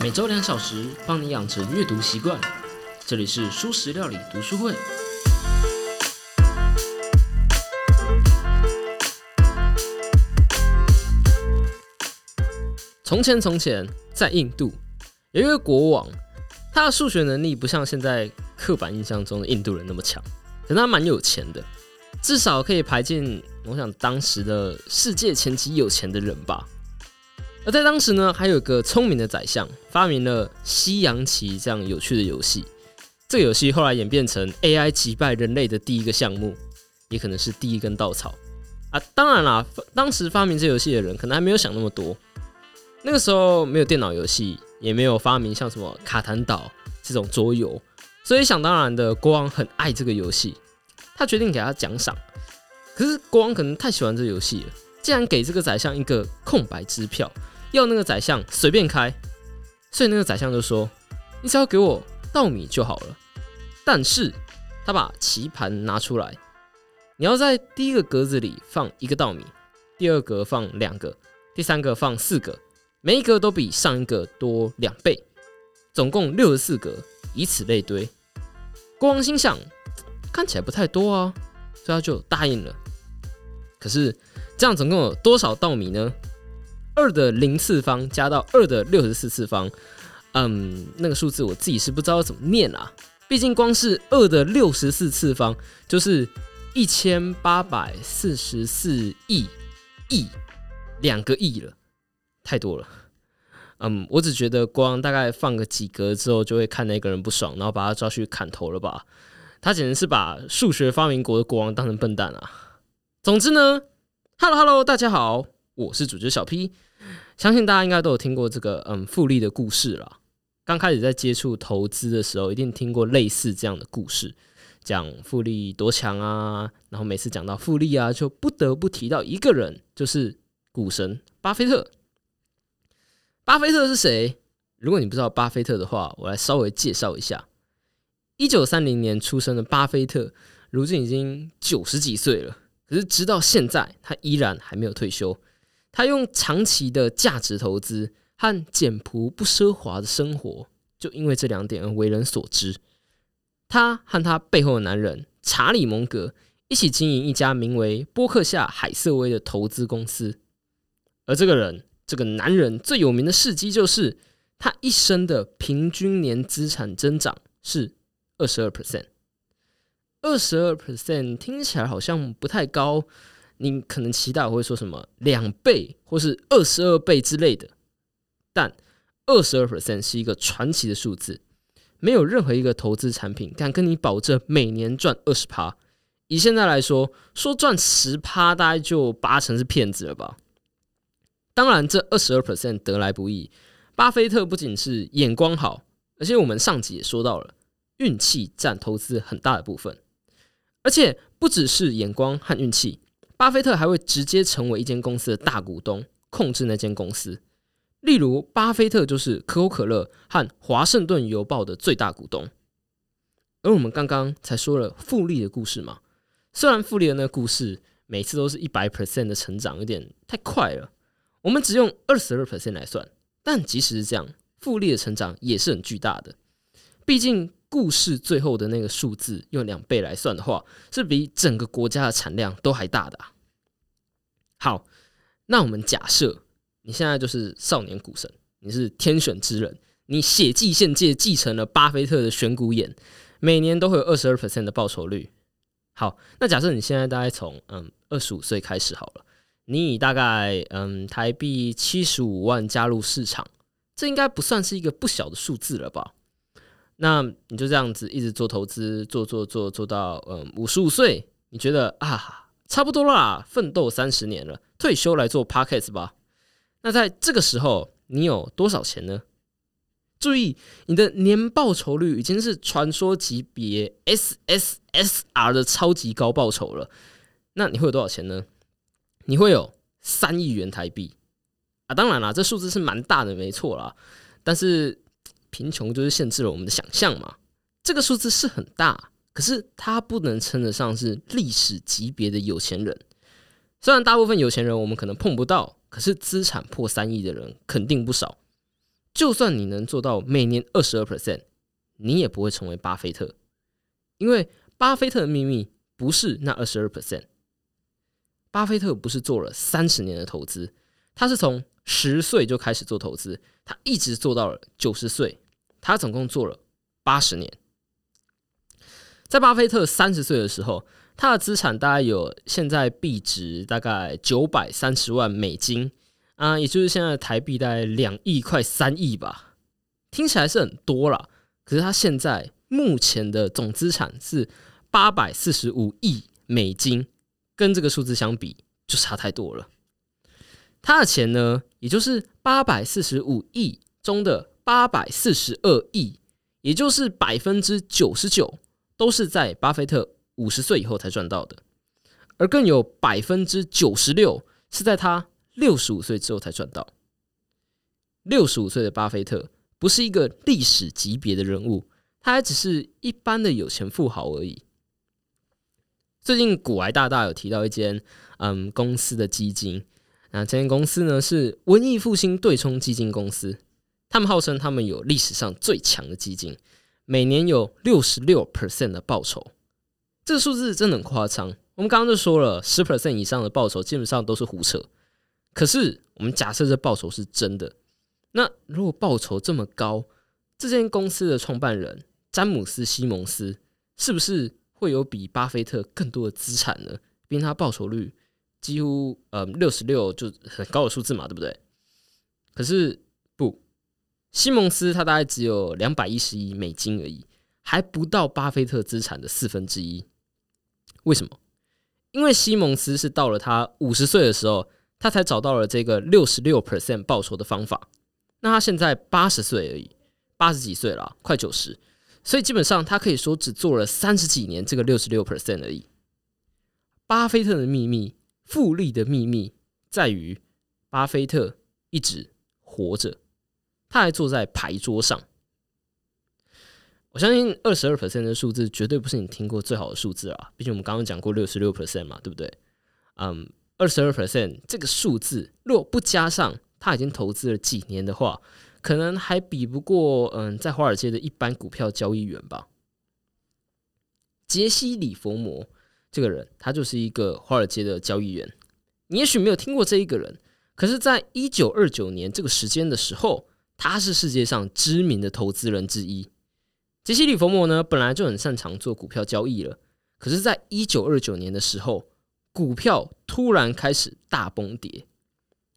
每周两小时，帮你养成阅读习惯。这里是舒食料理读书会。从前，从前，在印度有一个国王，他的数学能力不像现在刻板印象中的印度人那么强，可他蛮有钱的，至少可以排进我想当时的世界前几有钱的人吧。而在当时呢，还有一个聪明的宰相发明了西洋棋这样有趣的游戏。这个游戏后来演变成 AI 击败人类的第一个项目，也可能是第一根稻草啊。当然啦，当时发明这游戏的人可能还没有想那么多。那个时候没有电脑游戏，也没有发明像什么卡坦岛这种桌游，所以想当然的国王很爱这个游戏，他决定给他奖赏。可是国王可能太喜欢这游戏了，竟然给这个宰相一个空白支票，要那个宰相随便开。所以那个宰相就说：“你只要给我稻米就好了。”但是他把棋盘拿出来，你要在第一个格子里放一个稻米，第二格放两个，第三个放四个。每一格都比上一个多两倍，总共六十四格，以此类推。国王心想，看起来不太多啊，所以他就答应了。可是这样总共有多少稻米呢？二的零次方加到二的六十四次方，嗯，那个数字我自己是不知道怎么念啊。毕竟光是二的六十四次方就是一千八百四十四亿亿两个亿了。太多了，嗯，我只觉得国王大概放个几格之后，就会看那个人不爽，然后把他抓去砍头了吧？他简直是把数学发明国的国王当成笨蛋啊！总之呢，Hello Hello，大家好，我是主角小 P，相信大家应该都有听过这个嗯复利的故事了。刚开始在接触投资的时候，一定听过类似这样的故事，讲复利多强啊，然后每次讲到复利啊，就不得不提到一个人，就是股神巴菲特。巴菲特是谁？如果你不知道巴菲特的话，我来稍微介绍一下。一九三零年出生的巴菲特，如今已经九十几岁了。可是直到现在，他依然还没有退休。他用长期的价值投资和简朴不奢华的生活，就因为这两点而为人所知。他和他背后的男人查理蒙格一起经营一家名为波克夏海瑟威的投资公司，而这个人。这个男人最有名的事迹就是，他一生的平均年资产增长是二十二 percent。二十二 percent 听起来好像不太高，你可能期待我会说什么两倍或是二十二倍之类的，但二十二 percent 是一个传奇的数字，没有任何一个投资产品敢跟你保证每年赚二十趴。以现在来说，说赚十趴，大概就八成是骗子了吧。当然，这二十二 percent 得来不易。巴菲特不仅是眼光好，而且我们上集也说到了，运气占投资很大的部分。而且不只是眼光和运气，巴菲特还会直接成为一间公司的大股东，控制那间公司。例如，巴菲特就是可口可乐和华盛顿邮报的最大股东。而我们刚刚才说了复利的故事嘛，虽然复利的那个故事每次都是一百 percent 的成长，有点太快了。我们只用二十二 percent 来算，但即使是这样，复利的成长也是很巨大的。毕竟故事最后的那个数字用两倍来算的话，是比整个国家的产量都还大的。好，那我们假设你现在就是少年股神，你是天选之人，你血迹献界继承了巴菲特的选股眼，每年都会有二十二 percent 的报酬率。好，那假设你现在大概从嗯二十五岁开始好了。你以大概嗯台币七十五万加入市场，这应该不算是一个不小的数字了吧？那你就这样子一直做投资，做做做做到嗯五十五岁，你觉得啊差不多啦，奋斗三十年了，退休来做 p o c k e t 吧？那在这个时候，你有多少钱呢？注意，你的年报酬率已经是传说级别 SSSR 的超级高报酬了。那你会有多少钱呢？你会有三亿元台币啊！当然啦，这数字是蛮大的，没错啦。但是贫穷就是限制了我们的想象嘛。这个数字是很大，可是它不能称得上是历史级别的有钱人。虽然大部分有钱人我们可能碰不到，可是资产破三亿的人肯定不少。就算你能做到每年二十二 percent，你也不会成为巴菲特，因为巴菲特的秘密不是那二十二 percent。巴菲特不是做了三十年的投资，他是从十岁就开始做投资，他一直做到了九十岁，他总共做了八十年。在巴菲特三十岁的时候，他的资产大概有现在币值大概九百三十万美金啊，也就是现在台币大概两亿快三亿吧，听起来是很多了。可是他现在目前的总资产是八百四十五亿美金。跟这个数字相比，就差太多了。他的钱呢，也就是八百四十五亿中的八百四十二亿，也就是百分之九十九，都是在巴菲特五十岁以后才赚到的，而更有百分之九十六是在他六十五岁之后才赚到。六十五岁的巴菲特不是一个历史级别的人物，他还只是一般的有钱富豪而已。最近古埃大大有提到一间嗯公司的基金，那这间公司呢是文艺复兴对冲基金公司，他们号称他们有历史上最强的基金，每年有六十六 percent 的报酬，这个数字真的很夸张。我们刚刚就说了，十 percent 以上的报酬基本上都是胡扯。可是我们假设这报酬是真的，那如果报酬这么高，这间公司的创办人詹姆斯·西蒙斯是不是？会有比巴菲特更多的资产呢？毕竟他报酬率几乎呃六十六就很高的数字嘛，对不对？可是，西蒙斯他大概只有两百一十亿美金而已，还不到巴菲特资产的四分之一。为什么？因为西蒙斯是到了他五十岁的时候，他才找到了这个六十六 percent 报酬的方法。那他现在八十岁而已，八十几岁了，快九十。所以基本上，他可以说只做了三十几年这个六十六 percent 而已。巴菲特的秘密，复利的秘密，在于巴菲特一直活着，他还坐在牌桌上。我相信二十二 percent 的数字绝对不是你听过最好的数字啊！毕竟我们刚刚讲过六十六 percent 嘛，对不对？嗯，二十二 percent 这个数字，若不加上他已经投资了几年的话。可能还比不过，嗯，在华尔街的一般股票交易员吧。杰西·里佛摩这个人，他就是一个华尔街的交易员。你也许没有听过这一个人，可是，在一九二九年这个时间的时候，他是世界上知名的投资人之一。杰西·里佛摩呢，本来就很擅长做股票交易了，可是，在一九二九年的时候，股票突然开始大崩跌。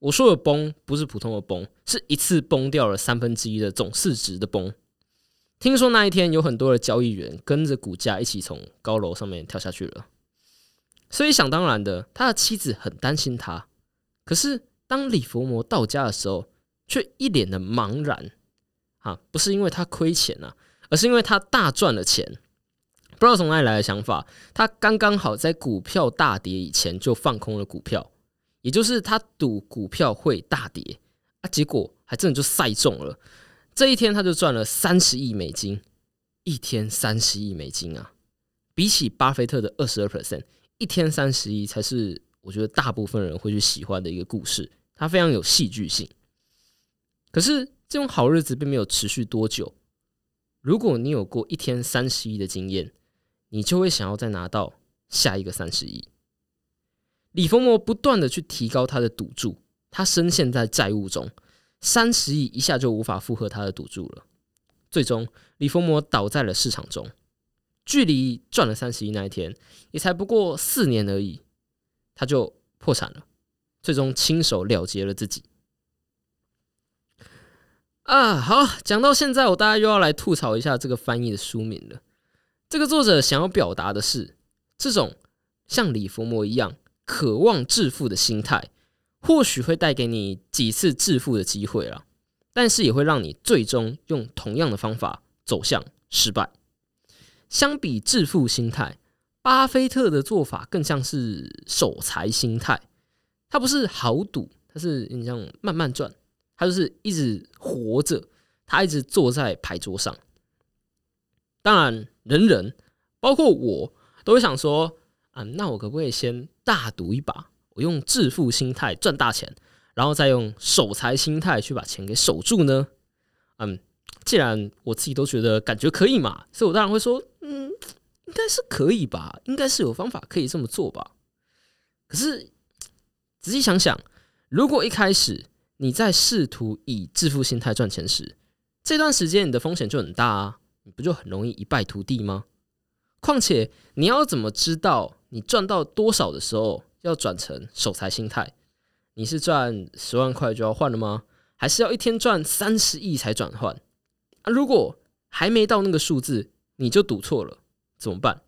我说的崩不是普通的崩，是一次崩掉了三分之一的总市值的崩。听说那一天有很多的交易员跟着股价一起从高楼上面跳下去了，所以想当然的，他的妻子很担心他。可是当李佛摩到家的时候，却一脸的茫然。啊，不是因为他亏钱啊，而是因为他大赚了钱。不知道从哪里来的想法，他刚刚好在股票大跌以前就放空了股票。也就是他赌股票会大跌啊，结果还真的就赛中了。这一天他就赚了三十亿美金，一天三十亿美金啊！比起巴菲特的二十二 percent，一天三十亿才是我觉得大部分人会去喜欢的一个故事。它非常有戏剧性。可是这种好日子并没有持续多久。如果你有过一天三十亿的经验，你就会想要再拿到下一个三十亿。李丰摩不断的去提高他的赌注，他深陷在债务中，三十亿一下就无法负荷他的赌注了。最终，李丰摩倒在了市场中，距离赚了三十亿那一天也才不过四年而已，他就破产了，最终亲手了结了自己。啊，好，讲到现在，我大概又要来吐槽一下这个翻译的书名了。这个作者想要表达的是，这种像李福摩一样。渴望致富的心态，或许会带给你几次致富的机会了，但是也会让你最终用同样的方法走向失败。相比致富心态，巴菲特的做法更像是守财心态。他不是豪赌，他是你像慢慢赚，他就是一直活着，他一直坐在牌桌上。当然，人人包括我都会想说。啊，那我可不可以先大赌一把？我用致富心态赚大钱，然后再用守财心态去把钱给守住呢？嗯，既然我自己都觉得感觉可以嘛，所以我当然会说，嗯，应该是可以吧，应该是有方法可以这么做吧。可是仔细想想，如果一开始你在试图以致富心态赚钱时，这段时间你的风险就很大啊，你不就很容易一败涂地吗？况且你要怎么知道你赚到多少的时候要转成守财心态？你是赚十万块就要换了吗？还是要一天赚三十亿才转换？啊，如果还没到那个数字，你就赌错了，怎么办？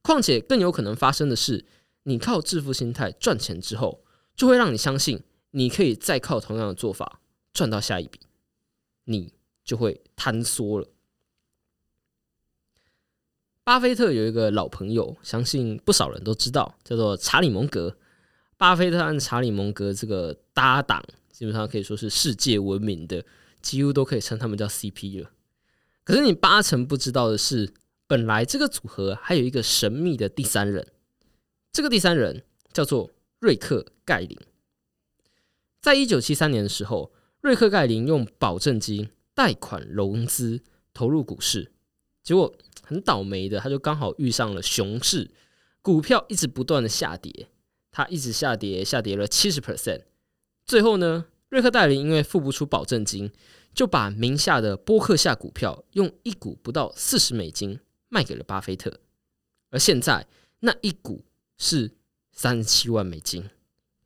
况且更有可能发生的是，你靠致富心态赚钱之后，就会让你相信你可以再靠同样的做法赚到下一笔，你就会坍缩了。巴菲特有一个老朋友，相信不少人都知道，叫做查理蒙格。巴菲特和查理蒙格这个搭档，基本上可以说是世界闻名的，几乎都可以称他们叫 CP 了。可是你八成不知道的是，本来这个组合还有一个神秘的第三人，这个第三人叫做瑞克盖林。在一九七三年的时候，瑞克盖林用保证金贷款融资投入股市，结果很倒霉的，他就刚好遇上了熊市，股票一直不断的下跌。他一直下跌，下跌了七十 percent。最后呢，瑞克戴林因为付不出保证金，就把名下的波克夏股票用一股不到四十美金卖给了巴菲特。而现在那一股是三十七万美金，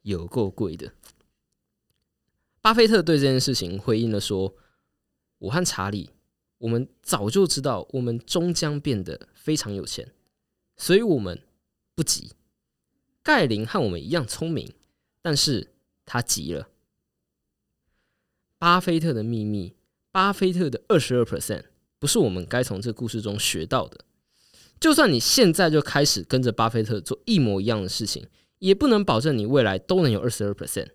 有够贵的。巴菲特对这件事情回应了说：“我和查理，我们早就知道我们终将变得非常有钱，所以我们不急。”盖林和我们一样聪明，但是他急了。巴菲特的秘密，巴菲特的二十二 percent，不是我们该从这故事中学到的。就算你现在就开始跟着巴菲特做一模一样的事情，也不能保证你未来都能有二十二 percent。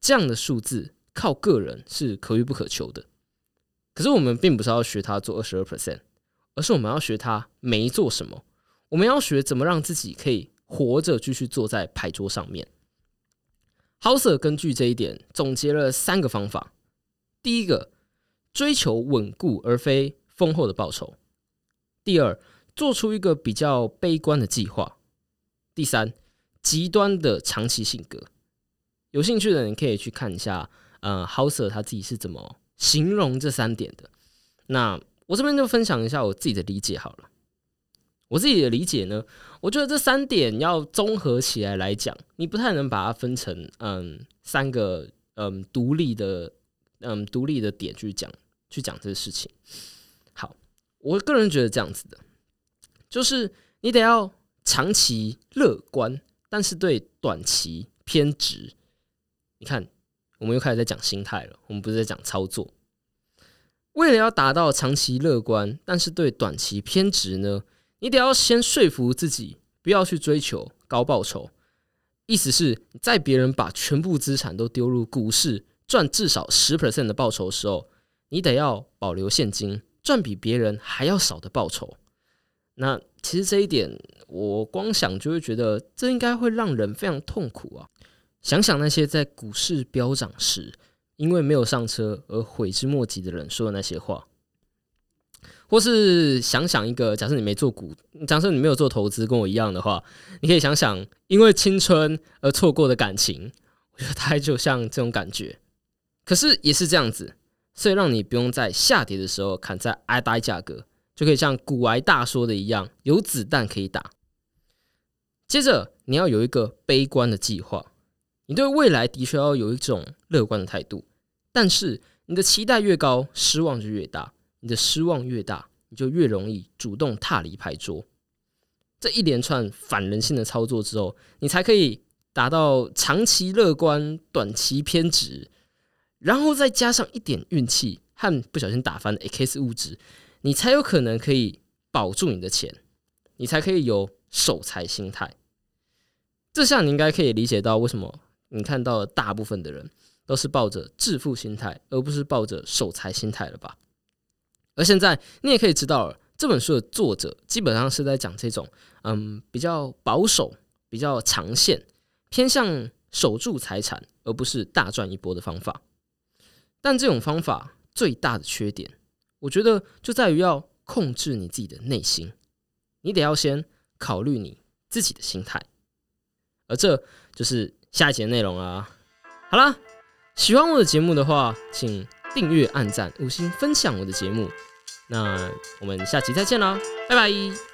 这样的数字靠个人是可遇不可求的。可是我们并不是要学他做二十二 percent，而是我们要学他没做什么。我们要学怎么让自己可以。活着继续坐在牌桌上面。豪瑟根据这一点总结了三个方法：第一个，追求稳固而非丰厚的报酬；第二，做出一个比较悲观的计划；第三，极端的长期性格。有兴趣的人可以去看一下，呃，豪瑟他自己是怎么形容这三点的。那我这边就分享一下我自己的理解好了。我自己的理解呢，我觉得这三点要综合起来来讲，你不太能把它分成嗯三个嗯独立的嗯独立的点去讲去讲这个事情。好，我个人觉得这样子的，就是你得要长期乐观，但是对短期偏执。你看，我们又开始在讲心态了，我们不是在讲操作。为了要达到长期乐观，但是对短期偏执呢？你得要先说服自己，不要去追求高报酬。意思是，在别人把全部资产都丢入股市，赚至少十 percent 的报酬的时候，你得要保留现金，赚比别人还要少的报酬。那其实这一点，我光想就会觉得，这应该会让人非常痛苦啊！想想那些在股市飙涨时，因为没有上车而悔之莫及的人说的那些话。或是想想一个，假设你没做股，假设你没有做投资，跟我一样的话，你可以想想因为青春而错过的感情，我觉得大概就像这种感觉。可是也是这样子，所以让你不用在下跌的时候砍在挨低价格，就可以像古癌大说的一样，有子弹可以打。接着你要有一个悲观的计划，你对未来的确要有一种乐观的态度，但是你的期待越高，失望就越大。你的失望越大，你就越容易主动踏离牌桌。这一连串反人性的操作之后，你才可以达到长期乐观、短期偏执，然后再加上一点运气和不小心打翻的 X 物质，你才有可能可以保住你的钱，你才可以有守财心态。这下你应该可以理解到为什么你看到大部分的人都是抱着致富心态，而不是抱着守财心态了吧？而现在，你也可以知道了，这本书的作者基本上是在讲这种，嗯，比较保守、比较长线、偏向守住财产，而不是大赚一波的方法。但这种方法最大的缺点，我觉得就在于要控制你自己的内心，你得要先考虑你自己的心态，而这就是下一节内容啊。好了，喜欢我的节目的话，请订阅、按赞、五星分享我的节目。那我们下期再见啦，拜拜。